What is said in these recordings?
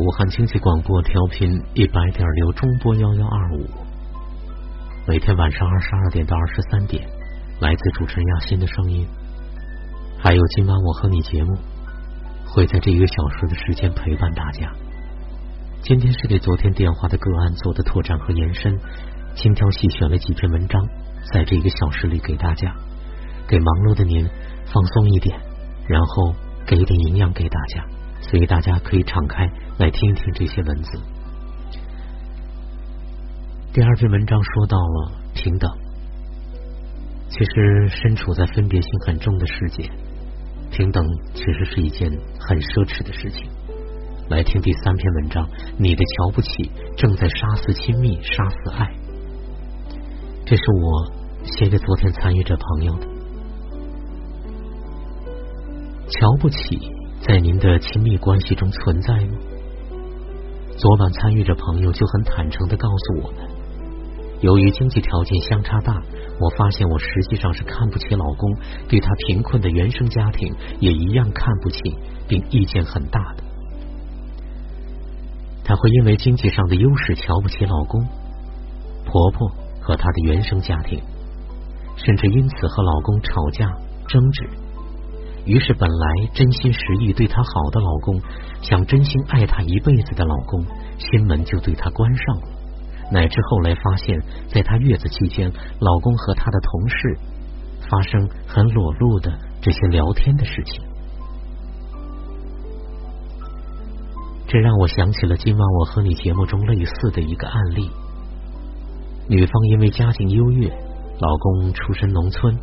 武汉经济广播调频一百点六中波幺幺二五，每天晚上二十二点到二十三点，来自主持人亚欣的声音。还有今晚我和你节目，会在这一个小时的时间陪伴大家。今天是给昨天电话的个案做的拓展和延伸，精挑细选了几篇文章，在这一个小时里给大家，给忙碌的您放松一点，然后给一点营养给大家。所以大家可以敞开来听一听这些文字。第二篇文章说到了平等，其实身处在分别心很重的世界，平等其实是一件很奢侈的事情。来听第三篇文章，你的瞧不起正在杀死亲密，杀死爱。这是我写给昨天参与者朋友的，瞧不起。在您的亲密关系中存在吗？昨晚参与者朋友就很坦诚的告诉我们，由于经济条件相差大，我发现我实际上是看不起老公，对他贫困的原生家庭也一样看不起，并意见很大的。她会因为经济上的优势瞧不起老公、婆婆和她的原生家庭，甚至因此和老公吵架争执。于是，本来真心实意对她好的老公，想真心爱她一辈子的老公，心门就对她关上了。乃至后来发现，在她月子期间，老公和她的同事发生很裸露的这些聊天的事情。这让我想起了今晚我和你节目中类似的一个案例：女方因为家境优越，老公出身农村，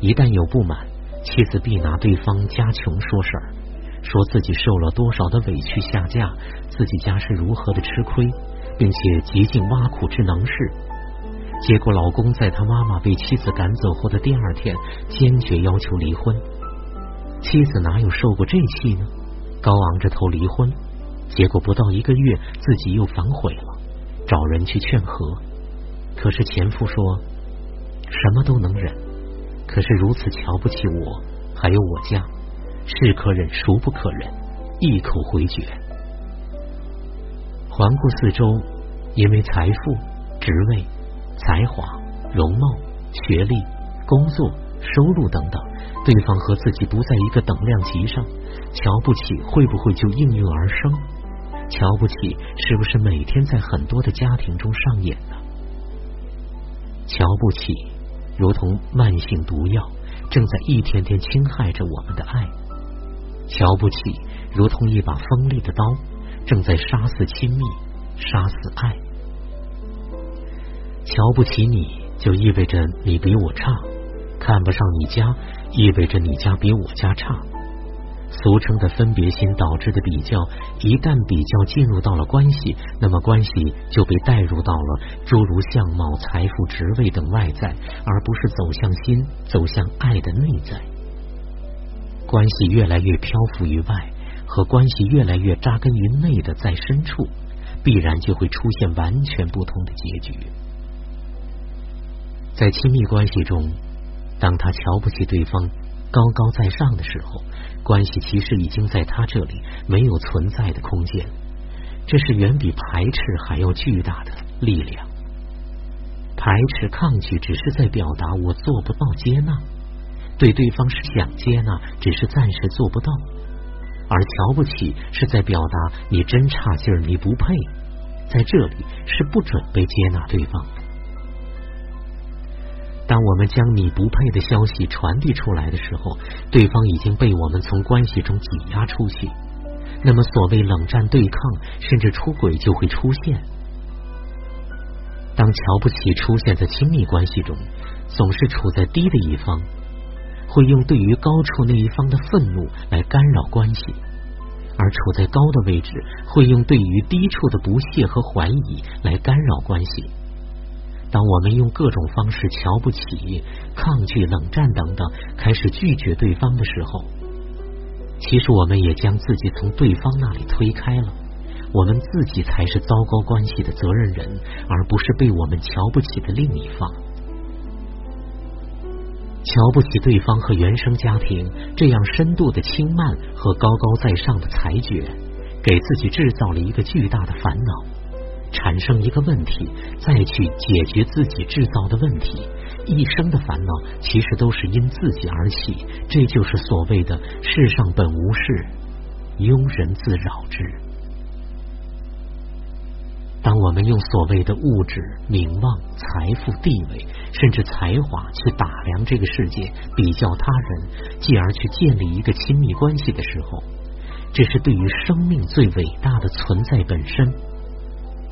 一旦有不满。妻子必拿对方家穷说事儿，说自己受了多少的委屈下嫁，自己家是如何的吃亏，并且极尽挖苦之能事。结果老公在他妈妈被妻子赶走后的第二天，坚决要求离婚。妻子哪有受过这气呢？高昂着头离婚。结果不到一个月，自己又反悔了，找人去劝和。可是前夫说什么都能忍。可是如此瞧不起我，还有我家，是可忍孰不可忍，一口回绝。环顾四周，因为财富、职位、才华、容貌、学历、工作、收入等等，对方和自己不在一个等量级上，瞧不起会不会就应运而生？瞧不起是不是每天在很多的家庭中上演呢？瞧不起。如同慢性毒药，正在一天天侵害着我们的爱。瞧不起，如同一把锋利的刀，正在杀死亲密，杀死爱。瞧不起你，就意味着你比我差；看不上你家，意味着你家比我家差。俗称的分别心导致的比较，一旦比较进入到了关系，那么关系就被带入到了诸如相貌、财富、职位等外在，而不是走向心、走向爱的内在。关系越来越漂浮于外，和关系越来越扎根于内的在深处，必然就会出现完全不同的结局。在亲密关系中，当他瞧不起对方。高高在上的时候，关系其实已经在他这里没有存在的空间。这是远比排斥还要巨大的力量。排斥、抗拒只是在表达我做不到接纳，对对方是想接纳，只是暂时做不到；而瞧不起是在表达你真差劲儿，你不配，在这里是不准备接纳对方。当我们将你不配的消息传递出来的时候，对方已经被我们从关系中挤压出去。那么，所谓冷战、对抗，甚至出轨就会出现。当瞧不起出现在亲密关系中，总是处在低的一方，会用对于高处那一方的愤怒来干扰关系；而处在高的位置，会用对于低处的不屑和怀疑来干扰关系。当我们用各种方式瞧不起、抗拒、冷战等等，开始拒绝对方的时候，其实我们也将自己从对方那里推开了。我们自己才是糟糕关系的责任人，而不是被我们瞧不起的另一方。瞧不起对方和原生家庭这样深度的轻慢和高高在上的裁决，给自己制造了一个巨大的烦恼，产生一个问题，再去解决自己制造的问题，一生的烦恼其实都是因自己而起，这就是所谓的“世上本无事，庸人自扰之”。当我们用所谓的物质、名望、财富、地位，甚至才华去打量这个世界，比较他人，继而去建立一个亲密关系的时候，这是对于生命最伟大的存在本身，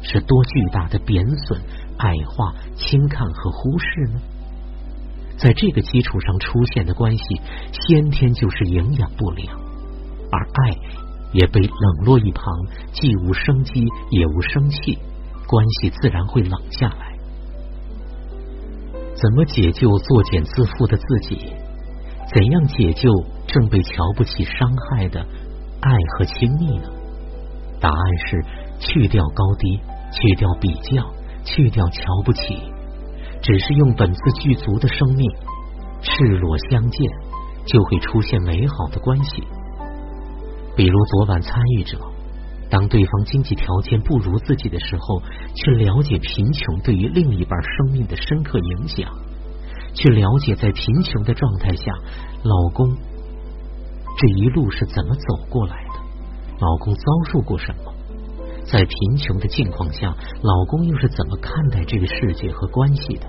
是多巨大的贬损、矮化、轻看和忽视呢？在这个基础上出现的关系，先天就是营养不良，而爱。也被冷落一旁，既无生机也无生气，关系自然会冷下来。怎么解救作茧自缚的自己？怎样解救正被瞧不起、伤害的爱和亲密呢？答案是：去掉高低，去掉比较，去掉瞧不起，只是用本自具足的生命，赤裸相见，就会出现美好的关系。比如昨晚参与者，当对方经济条件不如自己的时候，去了解贫穷对于另一半生命的深刻影响，去了解在贫穷的状态下，老公这一路是怎么走过来的，老公遭受过什么，在贫穷的境况下，老公又是怎么看待这个世界和关系的？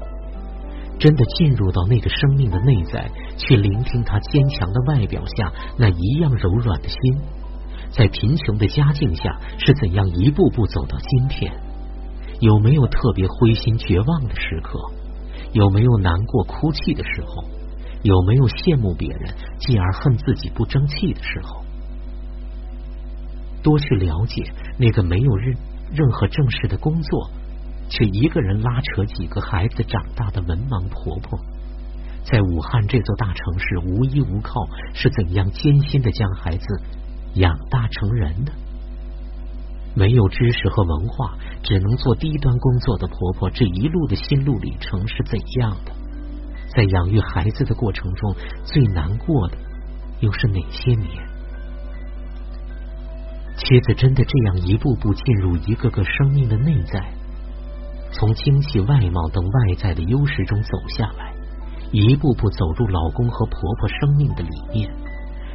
真的进入到那个生命的内在，去聆听他坚强的外表下那一样柔软的心，在贫穷的家境下是怎样一步步走到今天？有没有特别灰心绝望的时刻？有没有难过哭泣的时候？有没有羡慕别人继而恨自己不争气的时候？多去了解那个没有任任何正式的工作。却一个人拉扯几个孩子长大的文盲婆婆，在武汉这座大城市无依无靠，是怎样艰辛的将孩子养大成人的？没有知识和文化，只能做低端工作的婆婆，这一路的心路历程是怎样的？在养育孩子的过程中，最难过的又是哪些年？妻子真的这样一步步进入一个个生命的内在？从精细、外貌等外在的优势中走下来，一步步走入老公和婆婆生命的里面。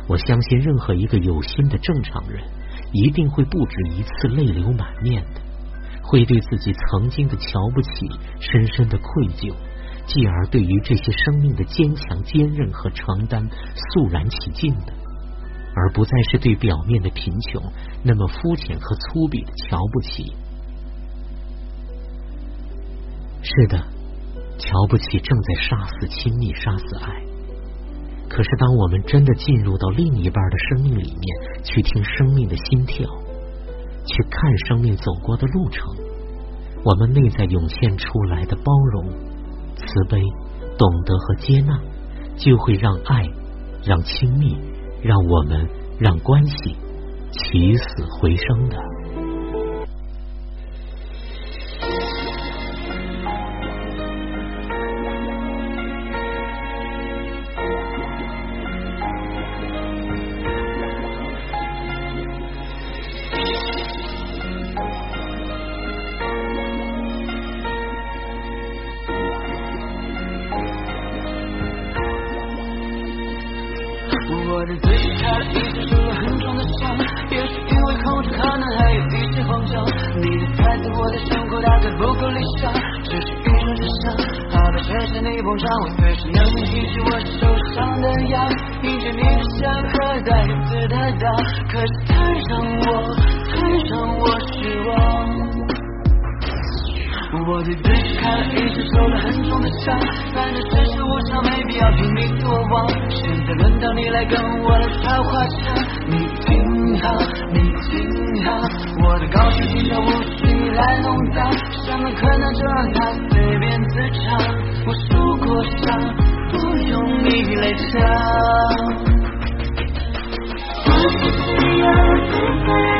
我相信，任何一个有心的正常人，一定会不止一次泪流满面的，会对自己曾经的瞧不起深深的愧疚，继而对于这些生命的坚强、坚韧和承担肃然起敬的，而不再是对表面的贫穷那么肤浅和粗鄙的瞧不起。是的，瞧不起正在杀死亲密，杀死爱。可是，当我们真的进入到另一半的生命里面，去听生命的心跳，去看生命走过的路程，我们内在涌现出来的包容、慈悲、懂得和接纳，就会让爱、让亲密、让我们、让关系起死回生的。我随时能听取我受伤的痒，迎接你的香和带刺的刀，可是太让我，太让我失望。我对自己开了一直受了很重的伤，反正世事无常，没必要拼命躲忘。现在轮到你来跟我来插话枪，你听好你听好我的高兴就像无需你来弄脏什么困难就让它随便自嘲我受过伤不用你来讲我只需要自在